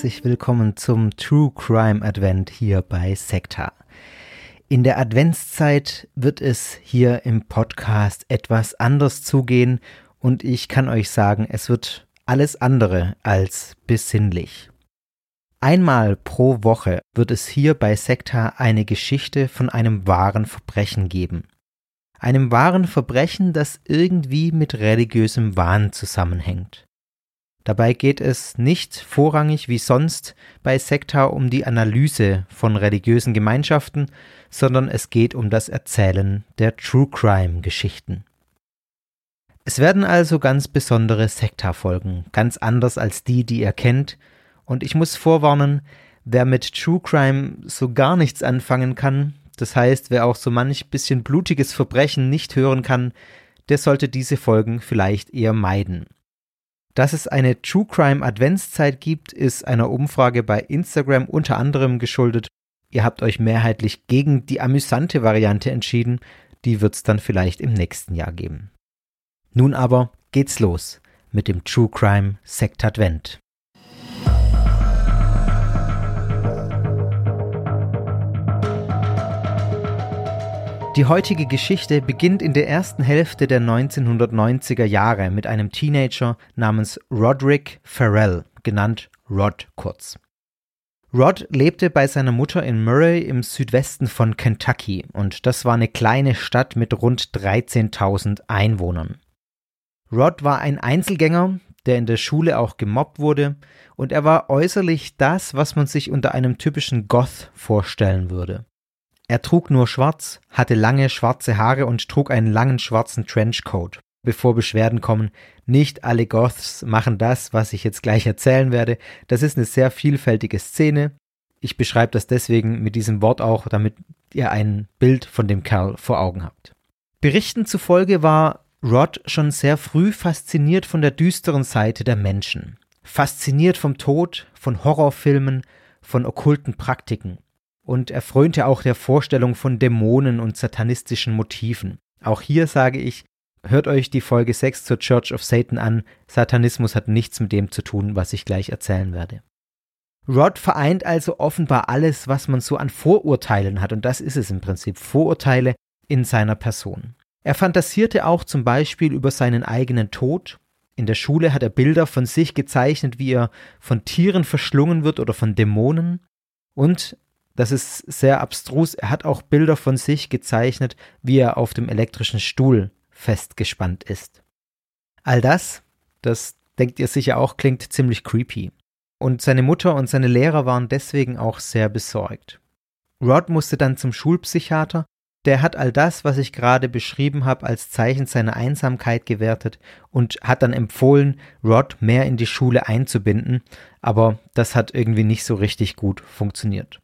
herzlich willkommen zum True Crime Advent hier bei Sekta. In der Adventszeit wird es hier im Podcast etwas anders zugehen und ich kann euch sagen, es wird alles andere als besinnlich. Einmal pro Woche wird es hier bei Sekta eine Geschichte von einem wahren Verbrechen geben. Einem wahren Verbrechen, das irgendwie mit religiösem Wahn zusammenhängt. Dabei geht es nicht vorrangig wie sonst bei Sekta um die Analyse von religiösen Gemeinschaften, sondern es geht um das Erzählen der True Crime Geschichten. Es werden also ganz besondere Sekta-Folgen, ganz anders als die, die ihr kennt, und ich muss vorwarnen, wer mit True Crime so gar nichts anfangen kann, das heißt, wer auch so manch bisschen blutiges Verbrechen nicht hören kann, der sollte diese Folgen vielleicht eher meiden. Dass es eine True Crime Adventszeit gibt, ist einer Umfrage bei Instagram unter anderem geschuldet. Ihr habt euch mehrheitlich gegen die amüsante Variante entschieden, die wird's dann vielleicht im nächsten Jahr geben. Nun aber geht's los mit dem True Crime Sekt Advent. Die heutige Geschichte beginnt in der ersten Hälfte der 1990er Jahre mit einem Teenager namens Roderick Farrell, genannt Rod kurz. Rod lebte bei seiner Mutter in Murray im Südwesten von Kentucky und das war eine kleine Stadt mit rund 13.000 Einwohnern. Rod war ein Einzelgänger, der in der Schule auch gemobbt wurde und er war äußerlich das, was man sich unter einem typischen Goth vorstellen würde. Er trug nur schwarz, hatte lange schwarze Haare und trug einen langen schwarzen Trenchcoat. Bevor Beschwerden kommen, nicht alle Goths machen das, was ich jetzt gleich erzählen werde. Das ist eine sehr vielfältige Szene. Ich beschreibe das deswegen mit diesem Wort auch, damit ihr ein Bild von dem Kerl vor Augen habt. Berichten zufolge war Rod schon sehr früh fasziniert von der düsteren Seite der Menschen. Fasziniert vom Tod, von Horrorfilmen, von okkulten Praktiken und er frönte auch der Vorstellung von Dämonen und satanistischen Motiven. Auch hier sage ich, hört euch die Folge 6 zur Church of Satan an, Satanismus hat nichts mit dem zu tun, was ich gleich erzählen werde. Rod vereint also offenbar alles, was man so an Vorurteilen hat, und das ist es im Prinzip, Vorurteile in seiner Person. Er fantasierte auch zum Beispiel über seinen eigenen Tod. In der Schule hat er Bilder von sich gezeichnet, wie er von Tieren verschlungen wird oder von Dämonen. Und das ist sehr abstrus. Er hat auch Bilder von sich gezeichnet, wie er auf dem elektrischen Stuhl festgespannt ist. All das, das denkt ihr sicher auch, klingt ziemlich creepy. Und seine Mutter und seine Lehrer waren deswegen auch sehr besorgt. Rod musste dann zum Schulpsychiater. Der hat all das, was ich gerade beschrieben habe, als Zeichen seiner Einsamkeit gewertet und hat dann empfohlen, Rod mehr in die Schule einzubinden, aber das hat irgendwie nicht so richtig gut funktioniert.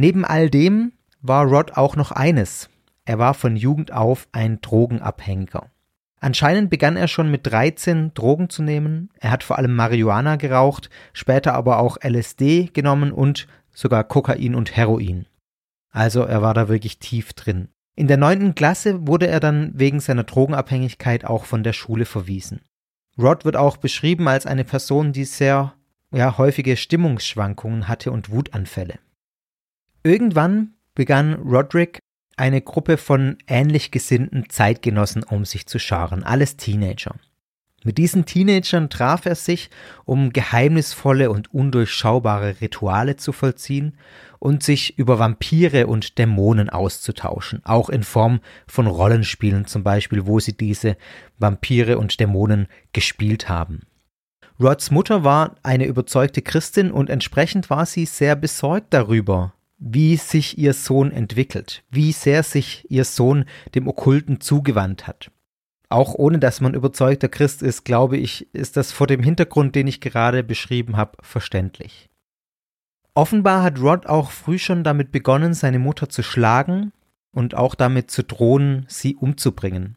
Neben all dem war Rod auch noch eines. Er war von Jugend auf ein Drogenabhängiger. Anscheinend begann er schon mit 13 Drogen zu nehmen. Er hat vor allem Marihuana geraucht, später aber auch LSD genommen und sogar Kokain und Heroin. Also er war da wirklich tief drin. In der neunten Klasse wurde er dann wegen seiner Drogenabhängigkeit auch von der Schule verwiesen. Rod wird auch beschrieben als eine Person, die sehr ja, häufige Stimmungsschwankungen hatte und Wutanfälle. Irgendwann begann Roderick eine Gruppe von ähnlich gesinnten Zeitgenossen um sich zu scharen, alles Teenager. Mit diesen Teenagern traf er sich, um geheimnisvolle und undurchschaubare Rituale zu vollziehen und sich über Vampire und Dämonen auszutauschen, auch in Form von Rollenspielen zum Beispiel, wo sie diese Vampire und Dämonen gespielt haben. Rods Mutter war eine überzeugte Christin und entsprechend war sie sehr besorgt darüber, wie sich ihr Sohn entwickelt, wie sehr sich ihr Sohn dem Okkulten zugewandt hat. Auch ohne dass man überzeugter Christ ist, glaube ich, ist das vor dem Hintergrund, den ich gerade beschrieben habe, verständlich. Offenbar hat Rod auch früh schon damit begonnen, seine Mutter zu schlagen und auch damit zu drohen, sie umzubringen.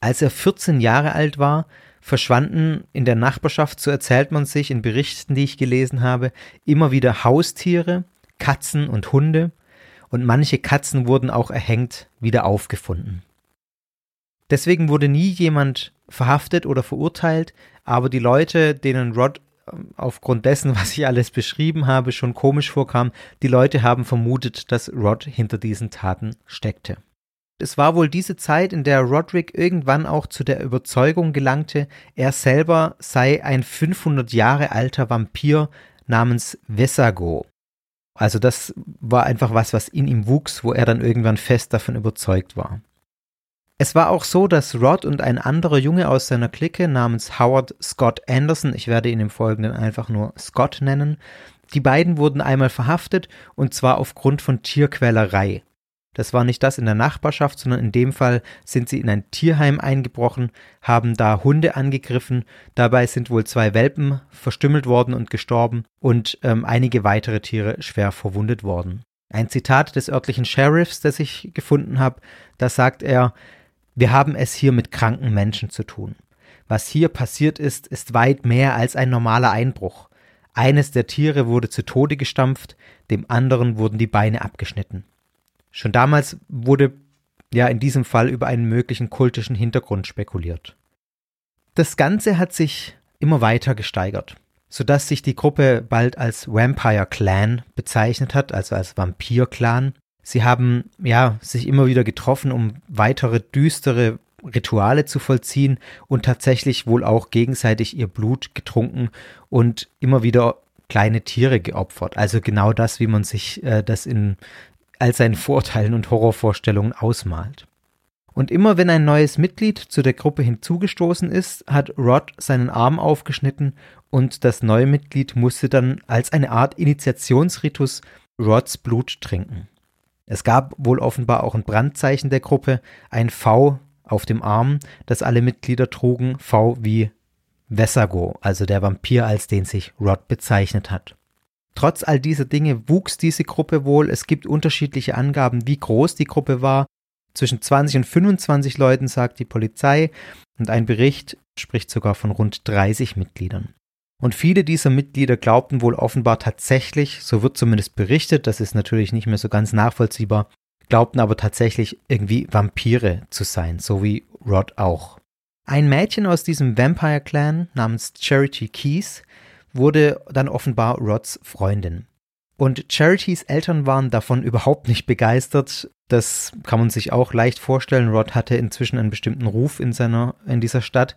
Als er 14 Jahre alt war, verschwanden in der Nachbarschaft, so erzählt man sich in Berichten, die ich gelesen habe, immer wieder Haustiere, Katzen und Hunde, und manche Katzen wurden auch erhängt wieder aufgefunden. Deswegen wurde nie jemand verhaftet oder verurteilt, aber die Leute, denen Rod aufgrund dessen, was ich alles beschrieben habe, schon komisch vorkam. Die Leute haben vermutet, dass Rod hinter diesen Taten steckte. Es war wohl diese Zeit, in der Roderick irgendwann auch zu der Überzeugung gelangte, er selber sei ein 500 Jahre alter Vampir namens Vesago. Also das war einfach was, was in ihm wuchs, wo er dann irgendwann fest davon überzeugt war. Es war auch so, dass Rod und ein anderer Junge aus seiner Clique namens Howard Scott Anderson, ich werde ihn im Folgenden einfach nur Scott nennen, die beiden wurden einmal verhaftet und zwar aufgrund von Tierquälerei. Das war nicht das in der Nachbarschaft, sondern in dem Fall sind sie in ein Tierheim eingebrochen, haben da Hunde angegriffen, dabei sind wohl zwei Welpen verstümmelt worden und gestorben und ähm, einige weitere Tiere schwer verwundet worden. Ein Zitat des örtlichen Sheriffs, das ich gefunden habe, da sagt er, wir haben es hier mit kranken Menschen zu tun. Was hier passiert ist, ist weit mehr als ein normaler Einbruch. Eines der Tiere wurde zu Tode gestampft, dem anderen wurden die Beine abgeschnitten. Schon damals wurde ja in diesem Fall über einen möglichen kultischen Hintergrund spekuliert. Das Ganze hat sich immer weiter gesteigert, sodass sich die Gruppe bald als Vampire Clan bezeichnet hat, also als Vampir Clan. Sie haben ja sich immer wieder getroffen, um weitere düstere Rituale zu vollziehen und tatsächlich wohl auch gegenseitig ihr Blut getrunken und immer wieder kleine Tiere geopfert. Also genau das, wie man sich äh, das in all seinen Vorteilen und Horrorvorstellungen ausmalt. Und immer wenn ein neues Mitglied zu der Gruppe hinzugestoßen ist, hat Rod seinen Arm aufgeschnitten und das neue Mitglied musste dann als eine Art Initiationsritus Rods Blut trinken. Es gab wohl offenbar auch ein Brandzeichen der Gruppe, ein V auf dem Arm, das alle Mitglieder trugen, V wie Vessago, also der Vampir, als den sich Rod bezeichnet hat. Trotz all dieser Dinge wuchs diese Gruppe wohl. Es gibt unterschiedliche Angaben, wie groß die Gruppe war. Zwischen 20 und 25 Leuten sagt die Polizei und ein Bericht spricht sogar von rund 30 Mitgliedern. Und viele dieser Mitglieder glaubten wohl offenbar tatsächlich, so wird zumindest berichtet, das ist natürlich nicht mehr so ganz nachvollziehbar, glaubten aber tatsächlich irgendwie Vampire zu sein, so wie Rod auch. Ein Mädchen aus diesem Vampire Clan namens Charity Keys wurde dann offenbar Rods Freundin. Und Charities Eltern waren davon überhaupt nicht begeistert. Das kann man sich auch leicht vorstellen. Rod hatte inzwischen einen bestimmten Ruf in seiner, in dieser Stadt.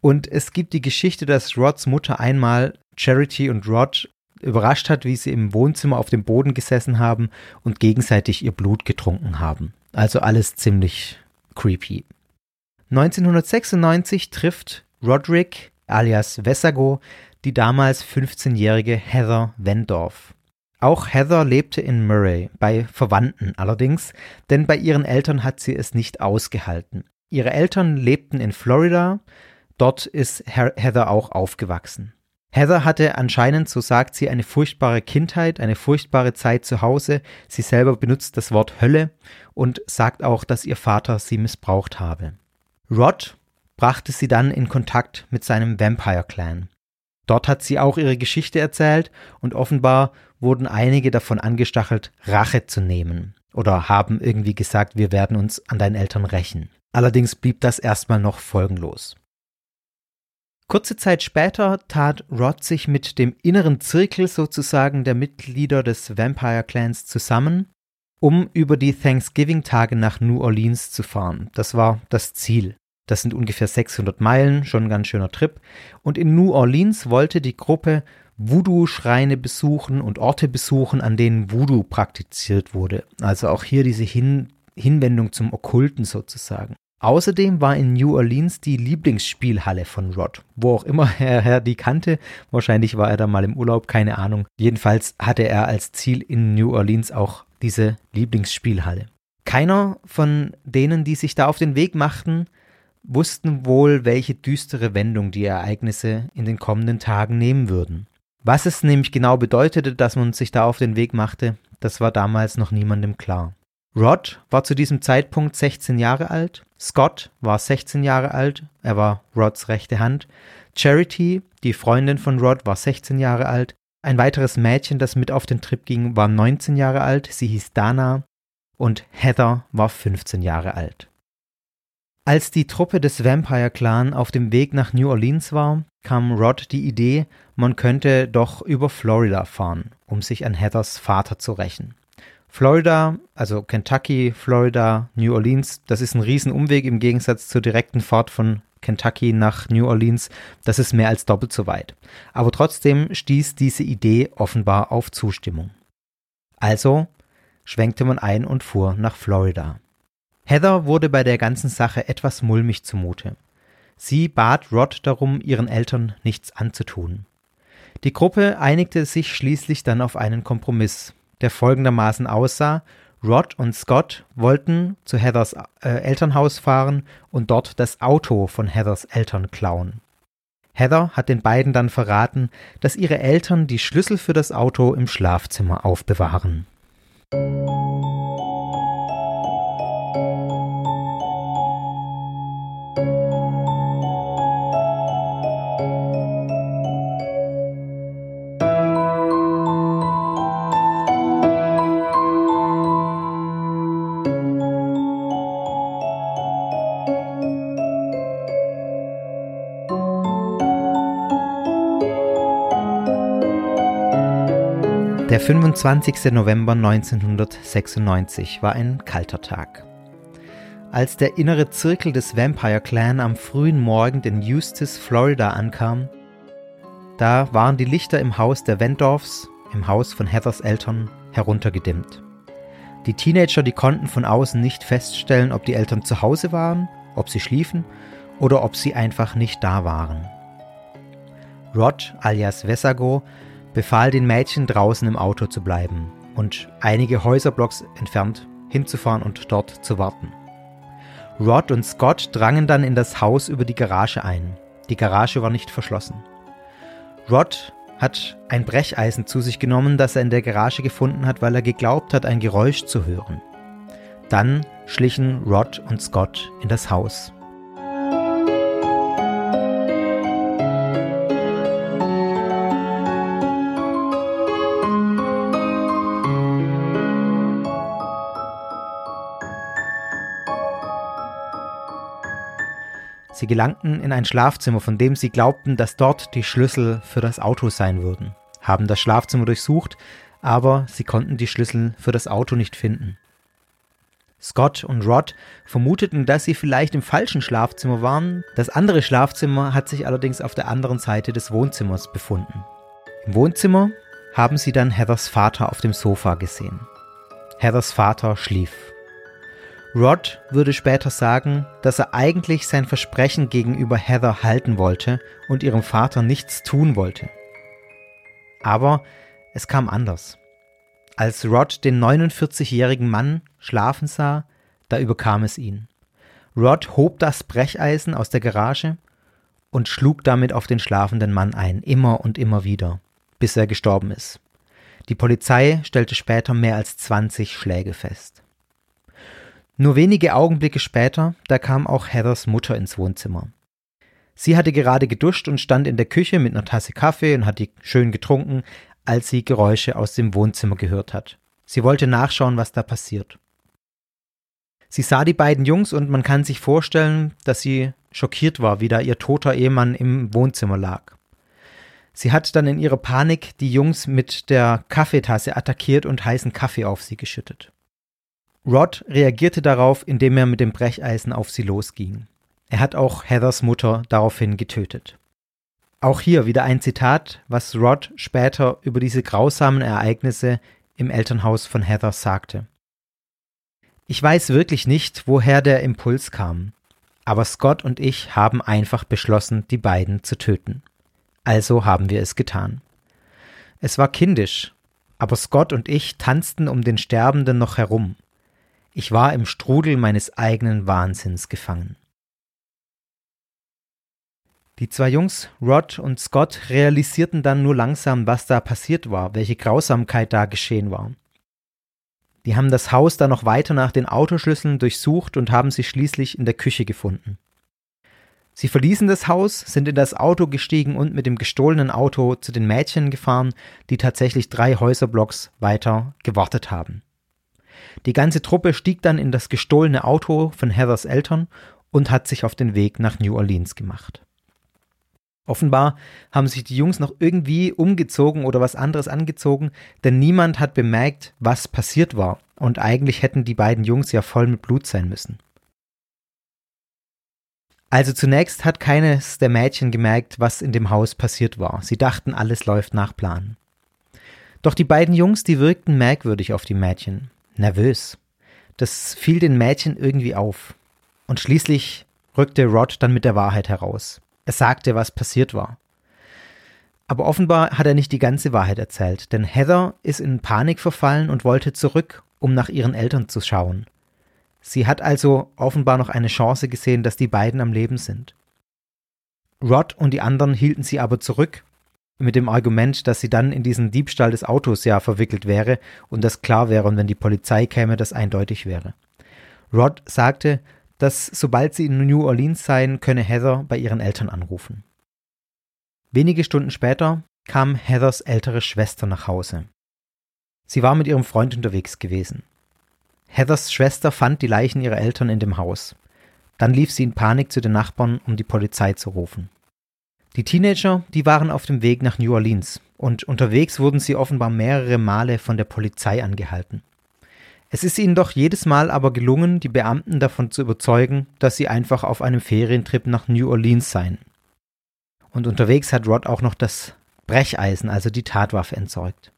Und es gibt die Geschichte, dass Rods Mutter einmal Charity und Rod überrascht hat, wie sie im Wohnzimmer auf dem Boden gesessen haben und gegenseitig ihr Blut getrunken haben. Also alles ziemlich creepy. 1996 trifft Roderick alias Vessago die damals 15-jährige Heather Wendorf. Auch Heather lebte in Murray, bei Verwandten allerdings, denn bei ihren Eltern hat sie es nicht ausgehalten. Ihre Eltern lebten in Florida, dort ist Heather auch aufgewachsen. Heather hatte anscheinend, so sagt sie, eine furchtbare Kindheit, eine furchtbare Zeit zu Hause. Sie selber benutzt das Wort Hölle und sagt auch, dass ihr Vater sie missbraucht habe. Rod brachte sie dann in Kontakt mit seinem Vampire Clan. Dort hat sie auch ihre Geschichte erzählt und offenbar wurden einige davon angestachelt, Rache zu nehmen oder haben irgendwie gesagt, wir werden uns an deinen Eltern rächen. Allerdings blieb das erstmal noch folgenlos. Kurze Zeit später tat Rod sich mit dem inneren Zirkel sozusagen der Mitglieder des Vampire Clans zusammen, um über die Thanksgiving-Tage nach New Orleans zu fahren. Das war das Ziel. Das sind ungefähr 600 Meilen, schon ein ganz schöner Trip. Und in New Orleans wollte die Gruppe Voodoo-Schreine besuchen und Orte besuchen, an denen Voodoo praktiziert wurde. Also auch hier diese Hin Hinwendung zum Okkulten sozusagen. Außerdem war in New Orleans die Lieblingsspielhalle von Rod, wo auch immer er, er die kannte. Wahrscheinlich war er da mal im Urlaub, keine Ahnung. Jedenfalls hatte er als Ziel in New Orleans auch diese Lieblingsspielhalle. Keiner von denen, die sich da auf den Weg machten, wussten wohl, welche düstere Wendung die Ereignisse in den kommenden Tagen nehmen würden. Was es nämlich genau bedeutete, dass man sich da auf den Weg machte, das war damals noch niemandem klar. Rod war zu diesem Zeitpunkt 16 Jahre alt, Scott war 16 Jahre alt, er war Rods rechte Hand, Charity, die Freundin von Rod, war 16 Jahre alt, ein weiteres Mädchen, das mit auf den Trip ging, war 19 Jahre alt, sie hieß Dana und Heather war 15 Jahre alt. Als die Truppe des Vampire Clan auf dem Weg nach New Orleans war, kam Rod die Idee, man könnte doch über Florida fahren, um sich an Heathers Vater zu rächen. Florida, also Kentucky, Florida, New Orleans, das ist ein Riesenumweg im Gegensatz zur direkten Fahrt von Kentucky nach New Orleans, das ist mehr als doppelt so weit. Aber trotzdem stieß diese Idee offenbar auf Zustimmung. Also schwenkte man ein und fuhr nach Florida. Heather wurde bei der ganzen Sache etwas mulmig zumute. Sie bat Rod darum, ihren Eltern nichts anzutun. Die Gruppe einigte sich schließlich dann auf einen Kompromiss, der folgendermaßen aussah Rod und Scott wollten zu Heathers äh, Elternhaus fahren und dort das Auto von Heathers Eltern klauen. Heather hat den beiden dann verraten, dass ihre Eltern die Schlüssel für das Auto im Schlafzimmer aufbewahren. Der 25. November 1996 war ein kalter Tag. Als der innere Zirkel des Vampire Clan am frühen Morgen in Eustis, Florida ankam, da waren die Lichter im Haus der Wendorfs, im Haus von Heathers Eltern, heruntergedimmt. Die Teenager, die konnten von außen nicht feststellen, ob die Eltern zu Hause waren, ob sie schliefen oder ob sie einfach nicht da waren. Rod alias Vesago befahl den Mädchen draußen im Auto zu bleiben und einige Häuserblocks entfernt hinzufahren und dort zu warten. Rod und Scott drangen dann in das Haus über die Garage ein. Die Garage war nicht verschlossen. Rod hat ein Brecheisen zu sich genommen, das er in der Garage gefunden hat, weil er geglaubt hat, ein Geräusch zu hören. Dann schlichen Rod und Scott in das Haus. Sie gelangten in ein Schlafzimmer, von dem sie glaubten, dass dort die Schlüssel für das Auto sein würden, haben das Schlafzimmer durchsucht, aber sie konnten die Schlüssel für das Auto nicht finden. Scott und Rod vermuteten, dass sie vielleicht im falschen Schlafzimmer waren. Das andere Schlafzimmer hat sich allerdings auf der anderen Seite des Wohnzimmers befunden. Im Wohnzimmer haben sie dann Heathers Vater auf dem Sofa gesehen. Heathers Vater schlief. Rod würde später sagen, dass er eigentlich sein Versprechen gegenüber Heather halten wollte und ihrem Vater nichts tun wollte. Aber es kam anders. Als Rod den 49-jährigen Mann schlafen sah, da überkam es ihn. Rod hob das Brecheisen aus der Garage und schlug damit auf den schlafenden Mann ein, immer und immer wieder, bis er gestorben ist. Die Polizei stellte später mehr als 20 Schläge fest. Nur wenige Augenblicke später, da kam auch Heathers Mutter ins Wohnzimmer. Sie hatte gerade geduscht und stand in der Küche mit einer Tasse Kaffee und hat die schön getrunken, als sie Geräusche aus dem Wohnzimmer gehört hat. Sie wollte nachschauen, was da passiert. Sie sah die beiden Jungs und man kann sich vorstellen, dass sie schockiert war, wie da ihr toter Ehemann im Wohnzimmer lag. Sie hat dann in ihrer Panik die Jungs mit der Kaffeetasse attackiert und heißen Kaffee auf sie geschüttet. Rod reagierte darauf, indem er mit dem Brecheisen auf sie losging. Er hat auch Heathers Mutter daraufhin getötet. Auch hier wieder ein Zitat, was Rod später über diese grausamen Ereignisse im Elternhaus von Heather sagte. Ich weiß wirklich nicht, woher der Impuls kam, aber Scott und ich haben einfach beschlossen, die beiden zu töten. Also haben wir es getan. Es war kindisch, aber Scott und ich tanzten um den Sterbenden noch herum. Ich war im Strudel meines eigenen Wahnsinns gefangen. Die zwei Jungs, Rod und Scott, realisierten dann nur langsam, was da passiert war, welche Grausamkeit da geschehen war. Die haben das Haus dann noch weiter nach den Autoschlüsseln durchsucht und haben sie schließlich in der Küche gefunden. Sie verließen das Haus, sind in das Auto gestiegen und mit dem gestohlenen Auto zu den Mädchen gefahren, die tatsächlich drei Häuserblocks weiter gewartet haben. Die ganze Truppe stieg dann in das gestohlene Auto von Heathers Eltern und hat sich auf den Weg nach New Orleans gemacht. Offenbar haben sich die Jungs noch irgendwie umgezogen oder was anderes angezogen, denn niemand hat bemerkt, was passiert war. Und eigentlich hätten die beiden Jungs ja voll mit Blut sein müssen. Also zunächst hat keines der Mädchen gemerkt, was in dem Haus passiert war. Sie dachten, alles läuft nach Plan. Doch die beiden Jungs, die wirkten merkwürdig auf die Mädchen, nervös. Das fiel den Mädchen irgendwie auf. Und schließlich rückte Rod dann mit der Wahrheit heraus. Er sagte, was passiert war. Aber offenbar hat er nicht die ganze Wahrheit erzählt, denn Heather ist in Panik verfallen und wollte zurück, um nach ihren Eltern zu schauen. Sie hat also offenbar noch eine Chance gesehen, dass die beiden am Leben sind. Rod und die anderen hielten sie aber zurück, mit dem Argument, dass sie dann in diesen Diebstahl des Autos ja verwickelt wäre und das klar wäre und wenn die Polizei käme, das eindeutig wäre. Rod sagte, dass sobald sie in New Orleans seien, könne Heather bei ihren Eltern anrufen. Wenige Stunden später kam Heathers ältere Schwester nach Hause. Sie war mit ihrem Freund unterwegs gewesen. Heathers Schwester fand die Leichen ihrer Eltern in dem Haus. Dann lief sie in Panik zu den Nachbarn, um die Polizei zu rufen. Die Teenager, die waren auf dem Weg nach New Orleans und unterwegs wurden sie offenbar mehrere Male von der Polizei angehalten. Es ist ihnen doch jedes Mal aber gelungen, die Beamten davon zu überzeugen, dass sie einfach auf einem Ferientrip nach New Orleans seien. Und unterwegs hat Rod auch noch das Brecheisen, also die Tatwaffe, entsorgt.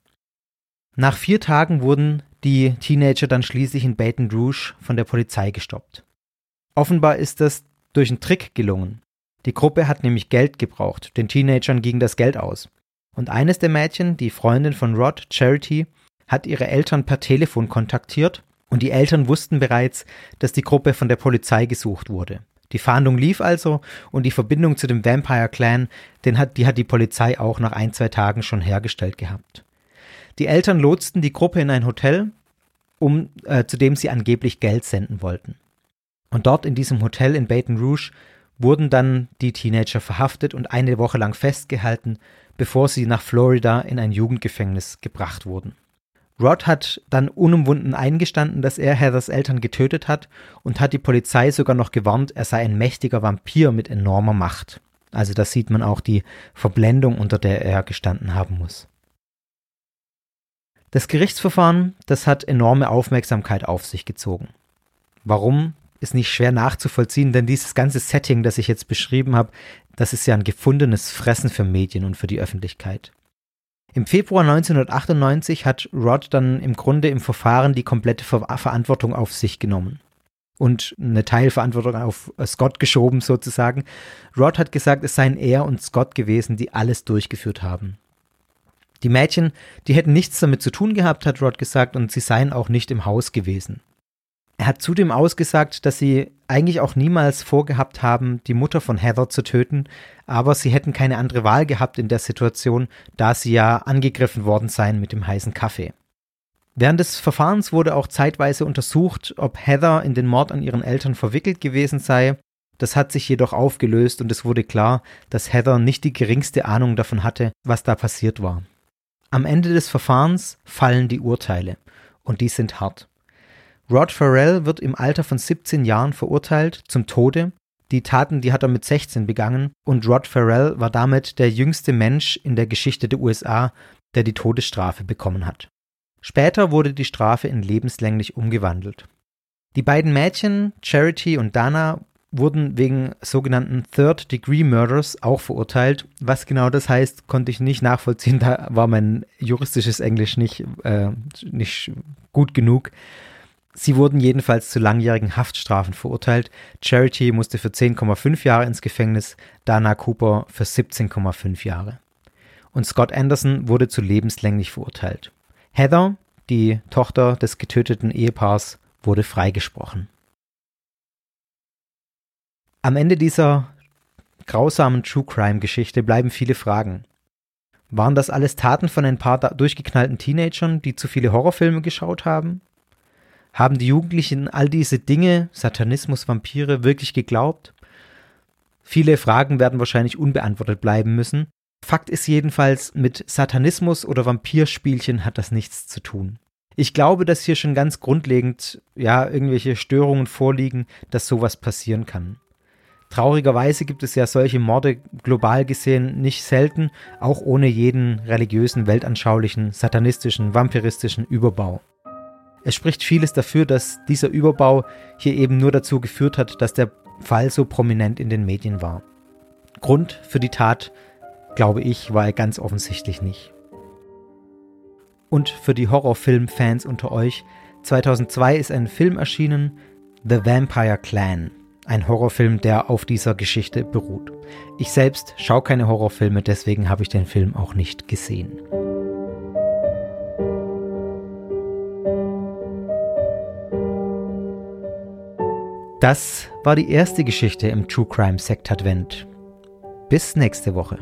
Nach vier Tagen wurden die Teenager dann schließlich in Baton Rouge von der Polizei gestoppt. Offenbar ist das durch einen Trick gelungen. Die Gruppe hat nämlich Geld gebraucht, den Teenagern ging das Geld aus. Und eines der Mädchen, die Freundin von Rod, Charity, hat ihre Eltern per Telefon kontaktiert und die Eltern wussten bereits, dass die Gruppe von der Polizei gesucht wurde. Die Fahndung lief also und die Verbindung zu dem Vampire Clan, den hat, die hat die Polizei auch nach ein, zwei Tagen schon hergestellt gehabt. Die Eltern lotsten die Gruppe in ein Hotel, um, äh, zu dem sie angeblich Geld senden wollten. Und dort in diesem Hotel in Baton Rouge wurden dann die Teenager verhaftet und eine Woche lang festgehalten, bevor sie nach Florida in ein Jugendgefängnis gebracht wurden. Rod hat dann unumwunden eingestanden, dass er Heathers Eltern getötet hat und hat die Polizei sogar noch gewarnt, er sei ein mächtiger Vampir mit enormer Macht. Also da sieht man auch die Verblendung, unter der er gestanden haben muss. Das Gerichtsverfahren, das hat enorme Aufmerksamkeit auf sich gezogen. Warum, ist nicht schwer nachzuvollziehen, denn dieses ganze Setting, das ich jetzt beschrieben habe, das ist ja ein gefundenes Fressen für Medien und für die Öffentlichkeit. Im Februar 1998 hat Rod dann im Grunde im Verfahren die komplette Ver Verantwortung auf sich genommen und eine Teilverantwortung auf Scott geschoben sozusagen. Rod hat gesagt, es seien er und Scott gewesen, die alles durchgeführt haben. Die Mädchen, die hätten nichts damit zu tun gehabt, hat Rod gesagt, und sie seien auch nicht im Haus gewesen. Er hat zudem ausgesagt, dass sie eigentlich auch niemals vorgehabt haben, die Mutter von Heather zu töten, aber sie hätten keine andere Wahl gehabt in der Situation, da sie ja angegriffen worden seien mit dem heißen Kaffee. Während des Verfahrens wurde auch zeitweise untersucht, ob Heather in den Mord an ihren Eltern verwickelt gewesen sei. Das hat sich jedoch aufgelöst und es wurde klar, dass Heather nicht die geringste Ahnung davon hatte, was da passiert war. Am Ende des Verfahrens fallen die Urteile und die sind hart. Rod Farrell wird im Alter von 17 Jahren verurteilt zum Tode. Die Taten, die hat er mit 16 begangen und Rod Farrell war damit der jüngste Mensch in der Geschichte der USA, der die Todesstrafe bekommen hat. Später wurde die Strafe in lebenslänglich umgewandelt. Die beiden Mädchen, Charity und Dana, wurden wegen sogenannten Third Degree Murders auch verurteilt. Was genau das heißt, konnte ich nicht nachvollziehen. Da war mein juristisches Englisch nicht, äh, nicht gut genug. Sie wurden jedenfalls zu langjährigen Haftstrafen verurteilt. Charity musste für 10,5 Jahre ins Gefängnis, Dana Cooper für 17,5 Jahre. Und Scott Anderson wurde zu lebenslänglich verurteilt. Heather, die Tochter des getöteten Ehepaars, wurde freigesprochen. Am Ende dieser grausamen True Crime Geschichte bleiben viele Fragen. Waren das alles Taten von ein paar durchgeknallten Teenagern, die zu viele Horrorfilme geschaut haben? Haben die Jugendlichen all diese Dinge, Satanismus, Vampire, wirklich geglaubt? Viele Fragen werden wahrscheinlich unbeantwortet bleiben müssen. Fakt ist jedenfalls, mit Satanismus oder Vampirspielchen hat das nichts zu tun. Ich glaube, dass hier schon ganz grundlegend, ja, irgendwelche Störungen vorliegen, dass sowas passieren kann. Traurigerweise gibt es ja solche Morde global gesehen nicht selten, auch ohne jeden religiösen, weltanschaulichen, satanistischen, vampiristischen Überbau. Es spricht vieles dafür, dass dieser Überbau hier eben nur dazu geführt hat, dass der Fall so prominent in den Medien war. Grund für die Tat, glaube ich, war er ganz offensichtlich nicht. Und für die Horrorfilm-Fans unter euch, 2002 ist ein Film erschienen, The Vampire Clan. Ein Horrorfilm, der auf dieser Geschichte beruht. Ich selbst schaue keine Horrorfilme, deswegen habe ich den Film auch nicht gesehen. Das war die erste Geschichte im True Crime Sekt Advent. Bis nächste Woche.